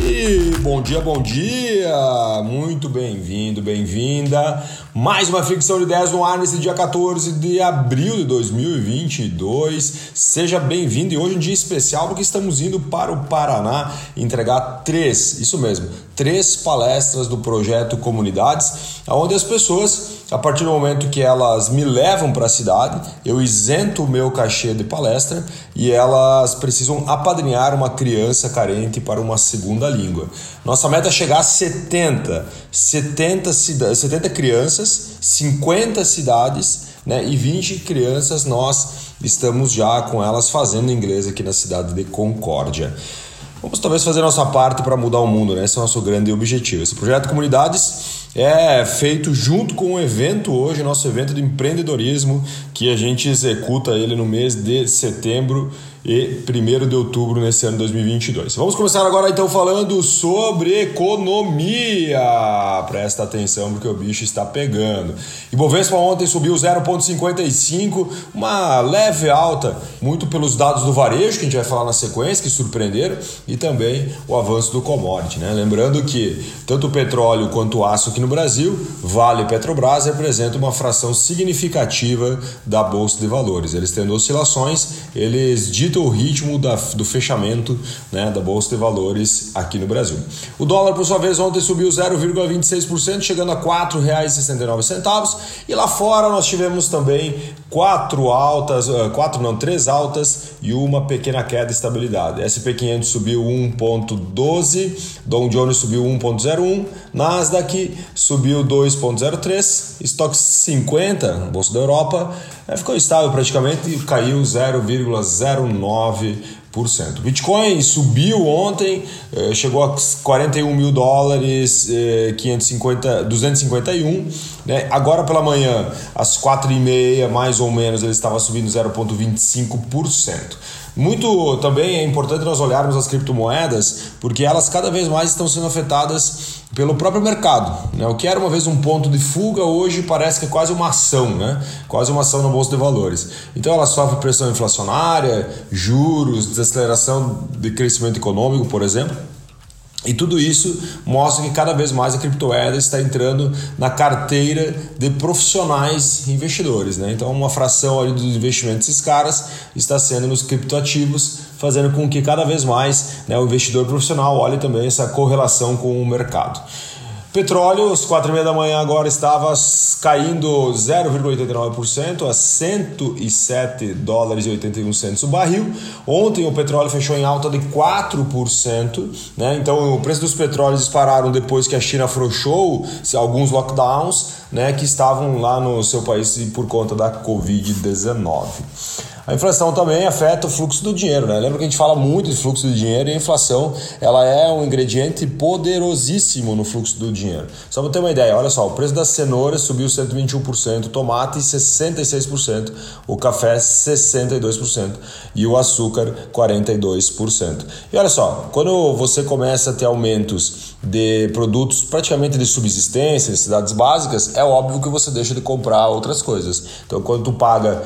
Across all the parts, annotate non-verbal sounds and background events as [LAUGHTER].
E bom dia, bom dia! Muito bem-vindo, bem-vinda. Mais uma ficção de 10 no ar nesse dia 14 de abril de 2022. Seja bem-vindo e hoje é um dia especial porque estamos indo para o Paraná entregar três, isso mesmo, três palestras do projeto Comunidades, onde as pessoas a partir do momento que elas me levam para a cidade, eu isento o meu cachê de palestra e elas precisam apadrinhar uma criança carente para uma segunda língua. Nossa meta é chegar a 70, 70, 70 crianças, 50 cidades né, e 20 crianças nós estamos já com elas fazendo inglês aqui na cidade de Concórdia. Vamos talvez fazer nossa parte para mudar o mundo, né? Esse é o nosso grande objetivo. Esse projeto Comunidades é feito junto com um evento hoje, nosso evento de empreendedorismo, que a gente executa ele no mês de setembro e 1 de outubro nesse ano 2022. Vamos começar agora então falando sobre economia. Presta atenção porque o bicho está pegando. Ibovespa ontem subiu 0,55, uma leve alta, muito pelos dados do varejo que a gente vai falar na sequência, que surpreenderam, e também o avanço do commodity. Né? Lembrando que tanto o petróleo quanto o aço aqui no Brasil, Vale e Petrobras representam uma fração significativa da Bolsa de Valores. Eles tendo oscilações, eles ditam o ritmo da, do fechamento né, da Bolsa de Valores aqui no Brasil. O dólar, por sua vez, ontem subiu 0,26%, chegando a R$ 4,69. E lá fora nós tivemos também quatro altas, eh, quatro não, três altas e uma pequena queda de estabilidade. SP500 subiu 1,12, Dow Jones subiu 1,01, Nasdaq subiu 2,03, Stock 50, Bolsa da Europa, eh, ficou estável praticamente e caiu 0,09%. 2019 Bitcoin subiu ontem, eh, chegou a 41 mil dólares, 550, 251. Né? Agora pela manhã, às 4 e meia, mais ou menos, ele estava subindo 0,25%. Muito também é importante nós olharmos as criptomoedas, porque elas cada vez mais estão sendo afetadas pelo próprio mercado. Né? O que era uma vez um ponto de fuga, hoje parece que é quase uma ação, né? quase uma ação na Bolsa de Valores. Então ela sofre pressão inflacionária, juros, desaceleração de crescimento econômico, por exemplo. E tudo isso mostra que cada vez mais a criptomoeda está entrando na carteira de profissionais investidores. Né? Então, uma fração ali dos investimentos desses caras está sendo nos criptoativos, fazendo com que cada vez mais né, o investidor profissional olhe também essa correlação com o mercado. Petróleo, às 4 e meia da manhã agora estava caindo 0,89% a 107 dólares e 81 centos o barril. Ontem o petróleo fechou em alta de 4%, né? Então o preço dos petróleos dispararam depois que a China afrouxou alguns lockdowns, né, que estavam lá no seu país por conta da COVID-19. A inflação também afeta o fluxo do dinheiro, né? Lembra que a gente fala muito de fluxo do dinheiro e a inflação ela é um ingrediente poderosíssimo no fluxo do dinheiro. Só para ter uma ideia, olha só, o preço da cenoura subiu 121%, o tomate 66%, o café 62% e o açúcar 42%. E olha só, quando você começa a ter aumentos de produtos praticamente de subsistência, necessidades básicas, é óbvio que você deixa de comprar outras coisas. Então, quando tu paga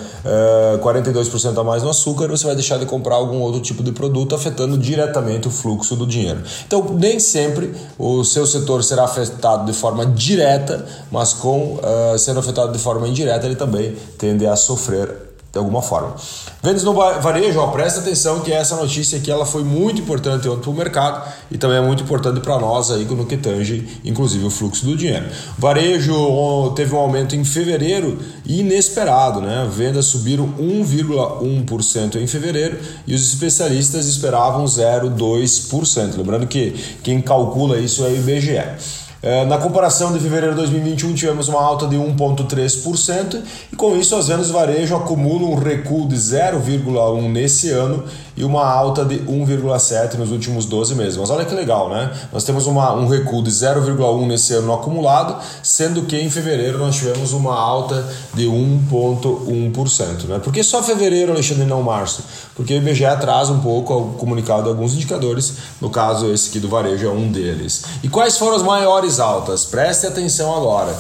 uh, 42 2% a mais no açúcar, você vai deixar de comprar algum outro tipo de produto, afetando diretamente o fluxo do dinheiro. Então, nem sempre o seu setor será afetado de forma direta, mas com uh, sendo afetado de forma indireta, ele também tende a sofrer de alguma forma. Vendas no varejo, ó, presta atenção que essa notícia aqui ela foi muito importante ontem para o mercado e também é muito importante para nós aí no que tange, inclusive o fluxo do dinheiro. Varejo teve um aumento em fevereiro inesperado, né? Vendas subiram 1,1% em fevereiro e os especialistas esperavam 0,2%. Lembrando que quem calcula isso é o IBGE. É, na comparação de fevereiro de 2021, tivemos uma alta de 1,3% e com isso as vendas varejo acumulam um recuo de 0,1% nesse ano e uma alta de 1,7% nos últimos 12 meses. Mas olha que legal, né? Nós temos uma, um recuo de 0,1% nesse ano acumulado, sendo que em fevereiro nós tivemos uma alta de 1,1%. Né? Por que só fevereiro, Alexandre, não março? Porque o IBGE traz um pouco o comunicado de alguns indicadores, no caso esse aqui do varejo é um deles. E quais foram as maiores altas? Preste atenção agora.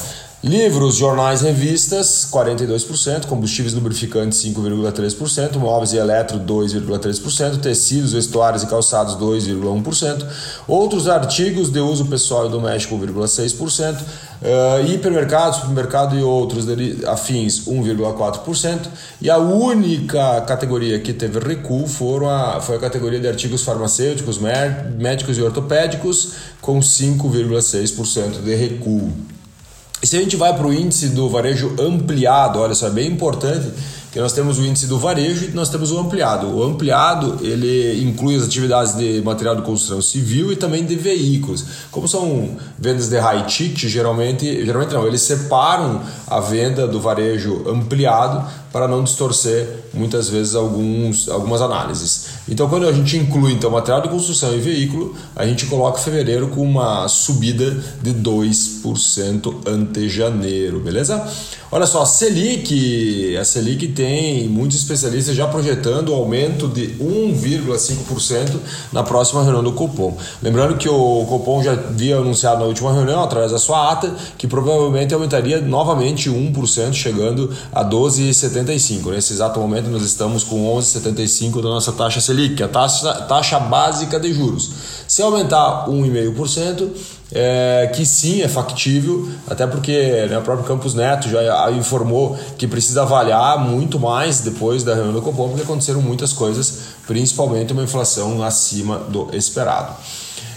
Livros, jornais, revistas, 42%, combustíveis lubrificantes, 5,3%, móveis e eletro, 2,3%, tecidos, vestuários e calçados, 2,1%, outros artigos de uso pessoal e doméstico, 1,6%, uh, hipermercados, supermercado e outros afins, 1,4%, e a única categoria que teve recuo foram a, foi a categoria de artigos farmacêuticos, médicos e ortopédicos, com 5,6% de recuo. E se a gente vai para o índice do varejo ampliado, olha só, é bem importante que nós temos o índice do varejo e nós temos o ampliado. O ampliado ele inclui as atividades de material de construção civil e também de veículos. Como são vendas de high ticket, geralmente, geralmente não, eles separam a venda do varejo ampliado para não distorcer muitas vezes alguns, algumas análises. Então, quando a gente inclui então, material de construção e veículo, a gente coloca fevereiro com uma subida de 2% ante janeiro, beleza? Olha só, a Selic, a Selic tem muitos especialistas já projetando o aumento de 1,5% na próxima reunião do Copom. Lembrando que o Copom já havia anunciado na última reunião, através da sua ata, que provavelmente aumentaria novamente 1%, chegando a 12,75%. 11,75. Nesse exato momento nós estamos com 11,75 da nossa taxa Selic, a taxa, taxa básica de juros. Se aumentar 1,5%, é, que sim é factível, até porque né, o próprio Campos Neto já informou que precisa avaliar muito mais depois da reunião do Copom, porque aconteceram muitas coisas, principalmente uma inflação acima do esperado.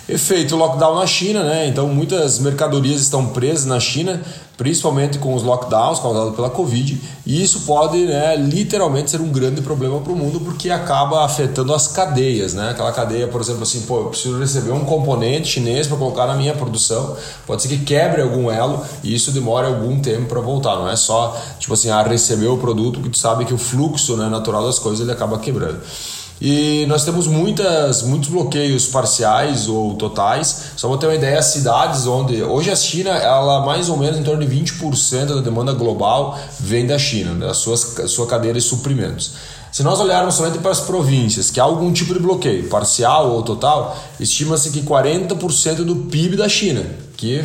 Efeito lockdown na China, né? Então muitas mercadorias estão presas na China, principalmente com os lockdowns causados pela Covid, e isso pode né, literalmente ser um grande problema para o mundo porque acaba afetando as cadeias, né? Aquela cadeia, por exemplo, assim, pô, eu preciso receber um componente chinês para colocar na minha produção, pode ser que quebre algum elo e isso demore algum tempo para voltar, não é só tipo assim, ah, receber o produto que tu sabe que o fluxo né, natural das coisas ele acaba quebrando. E nós temos muitas, muitos bloqueios parciais ou totais. Só para ter uma ideia, cidades onde. Hoje a China, ela mais ou menos em torno de 20% da demanda global vem da China, da sua, sua cadeia de suprimentos. Se nós olharmos somente para as províncias que há algum tipo de bloqueio, parcial ou total, estima-se que 40% do PIB da China, que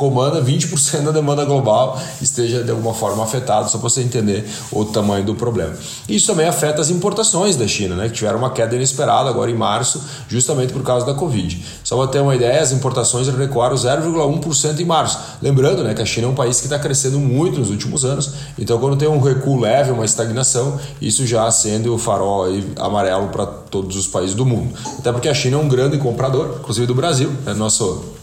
comanda 20% da demanda global esteja de alguma forma afetado, só para você entender o tamanho do problema. Isso também afeta as importações da China, né, que tiveram uma queda inesperada agora em março, justamente por causa da Covid. Só para ter uma ideia, as importações recuaram 0,1% em março. Lembrando né, que a China é um país que está crescendo muito nos últimos anos, então quando tem um recuo leve, uma estagnação, isso já acende o farol amarelo para todos os países do mundo. Até porque a China é um grande comprador, inclusive do Brasil, é nosso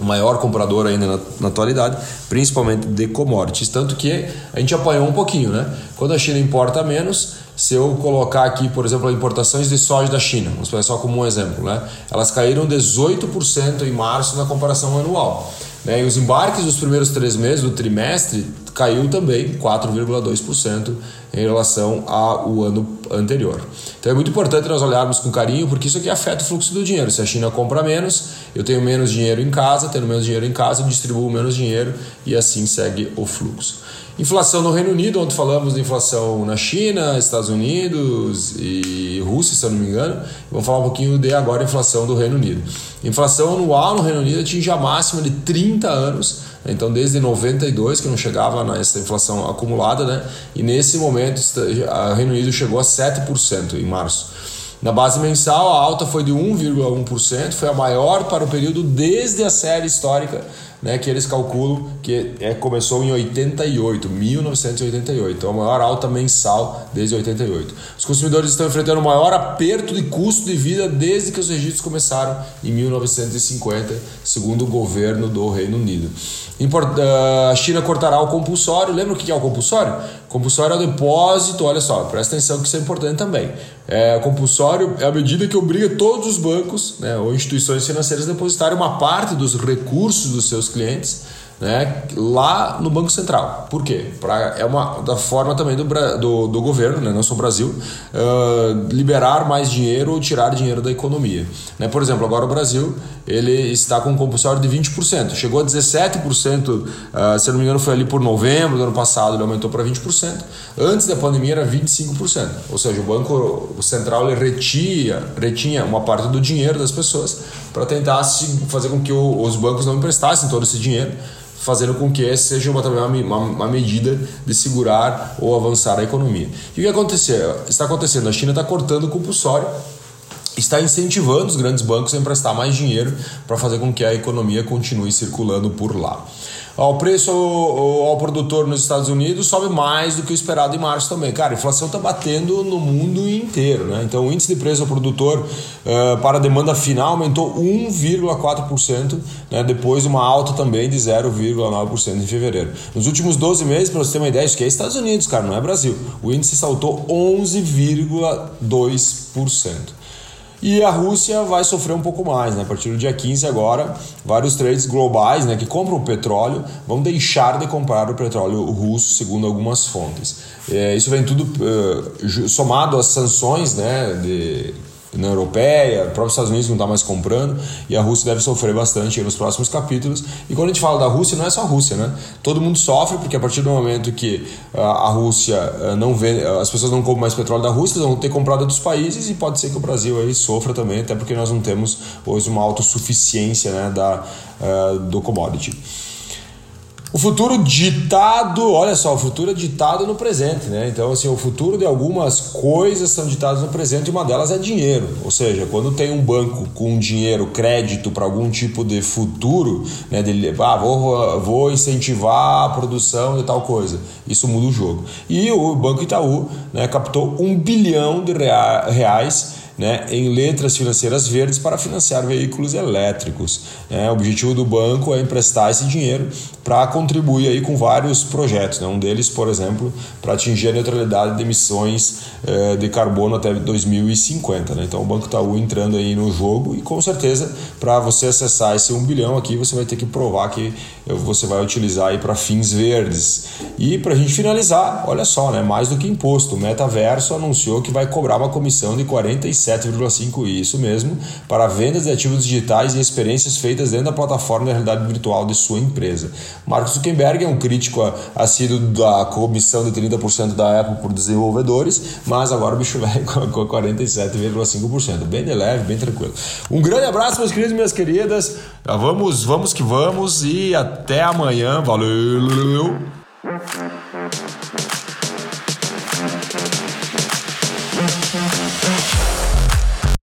o maior comprador ainda na, na, atualidade, principalmente de commodities. Tanto que a gente apanhou um pouquinho, né? Quando a China importa menos, se eu colocar aqui, por exemplo, importações de soja da China, vamos pegar só como um exemplo, né? Elas caíram 18% em março na comparação anual. Né? E os embarques dos primeiros três meses do trimestre caiu também 4,2% em relação ao ano anterior. Então é muito importante nós olharmos com carinho, porque isso aqui afeta o fluxo do dinheiro. Se a China compra menos, eu tenho menos dinheiro em casa, tendo menos dinheiro em casa, eu distribuo menos dinheiro e assim segue o fluxo. Inflação no Reino Unido, ontem falamos de inflação na China, Estados Unidos e Rússia, se eu não me engano. Vamos falar um pouquinho de agora inflação do Reino Unido. Inflação anual no Reino Unido atinge a máxima de 30 anos, então desde 92 que não chegava nessa inflação acumulada, né? E nesse momento o Reino Unido chegou a 7% em março. Na base mensal, a alta foi de 1,1%, foi a maior para o período desde a série histórica né, que eles calculam que é, começou em 88, 1988, então a maior alta mensal desde 88. Os consumidores estão enfrentando o maior aperto de custo de vida desde que os registros começaram em 1950, segundo o governo do Reino Unido. Ah, a China cortará o compulsório. Lembra o que é o compulsório? Compulsório é o depósito, olha só, presta atenção que isso é importante também. É, compulsório é a medida que obriga todos os bancos né, ou instituições financeiras a depositarem uma parte dos recursos dos seus clientes né, lá no Banco Central. Por quê? Pra, é uma da forma também do, do, do governo, né, não só o Brasil, uh, liberar mais dinheiro ou tirar dinheiro da economia. Né? Por exemplo, agora o Brasil ele está com um compulsório de 20%. Chegou a 17%, uh, se não me engano, foi ali por novembro do ano passado, ele aumentou para 20%. Antes da pandemia era 25%. Ou seja, o Banco Central ele retia, retinha uma parte do dinheiro das pessoas para tentar fazer com que os bancos não emprestassem todo esse dinheiro fazendo com que essa seja uma, também uma, uma, medida de segurar ou avançar a economia. E o que aconteceu? está acontecendo? A China está cortando o compulsório, está incentivando os grandes bancos a emprestar mais dinheiro para fazer com que a economia continue circulando por lá. O preço ao, produtor nos Estados Unidos sobe mais do que o esperado em março também. Cara, a inflação está batendo no mundo inteiro. Né? Então, o índice de preço ao produtor uh, para a demanda final aumentou 1,4%, né? depois de uma alta também de 0,9% em fevereiro. Nos últimos 12 meses, para você ter uma ideia, isso que é Estados Unidos, cara, não é Brasil. O índice saltou 11,2%. E a Rússia vai sofrer um pouco mais, né? A partir do dia 15 agora, vários trades globais, né, que compram petróleo, vão deixar de comprar o petróleo russo, segundo algumas fontes. É, isso vem tudo uh, somado às sanções, né, de na Europeia, o próprio Estados Unidos não está mais comprando e a Rússia deve sofrer bastante nos próximos capítulos. E quando a gente fala da Rússia, não é só a Rússia, né? Todo mundo sofre porque a partir do momento que ah, a Rússia ah, não vê, as pessoas não compram mais petróleo da Rússia, vão ter comprado dos países e pode ser que o Brasil aí sofra também, até porque nós não temos hoje uma autossuficiência né, da, do commodity. O futuro ditado, olha só, o futuro é ditado no presente, né? Então, assim, o futuro de algumas coisas são ditadas no presente e uma delas é dinheiro. Ou seja, quando tem um banco com dinheiro, crédito para algum tipo de futuro, né? De, ah, vou, vou incentivar a produção de tal coisa. Isso muda o jogo. E o Banco Itaú né, captou um bilhão de reais né, em letras financeiras verdes para financiar veículos elétricos. Né? O objetivo do banco é emprestar esse dinheiro para contribuir aí com vários projetos. Né? Um deles, por exemplo, para atingir a neutralidade de emissões eh, de carbono até 2050. Né? Então o Banco Itaú entrando aí no jogo e com certeza para você acessar esse 1 bilhão aqui você vai ter que provar que você vai utilizar aí para fins verdes. E para a gente finalizar, olha só, né? mais do que imposto, o Metaverso anunciou que vai cobrar uma comissão de 47 7,5 isso mesmo, para vendas de ativos digitais e experiências feitas dentro da plataforma de realidade virtual de sua empresa. Mark Zuckerberg é um crítico assíduo da comissão de 30% da Apple por desenvolvedores, mas agora o bicho vai [LAUGHS] com 47,5%. Bem de leve, bem tranquilo. Um grande abraço, meus queridos e minhas queridas. Vamos, vamos que vamos e até amanhã. Valeu!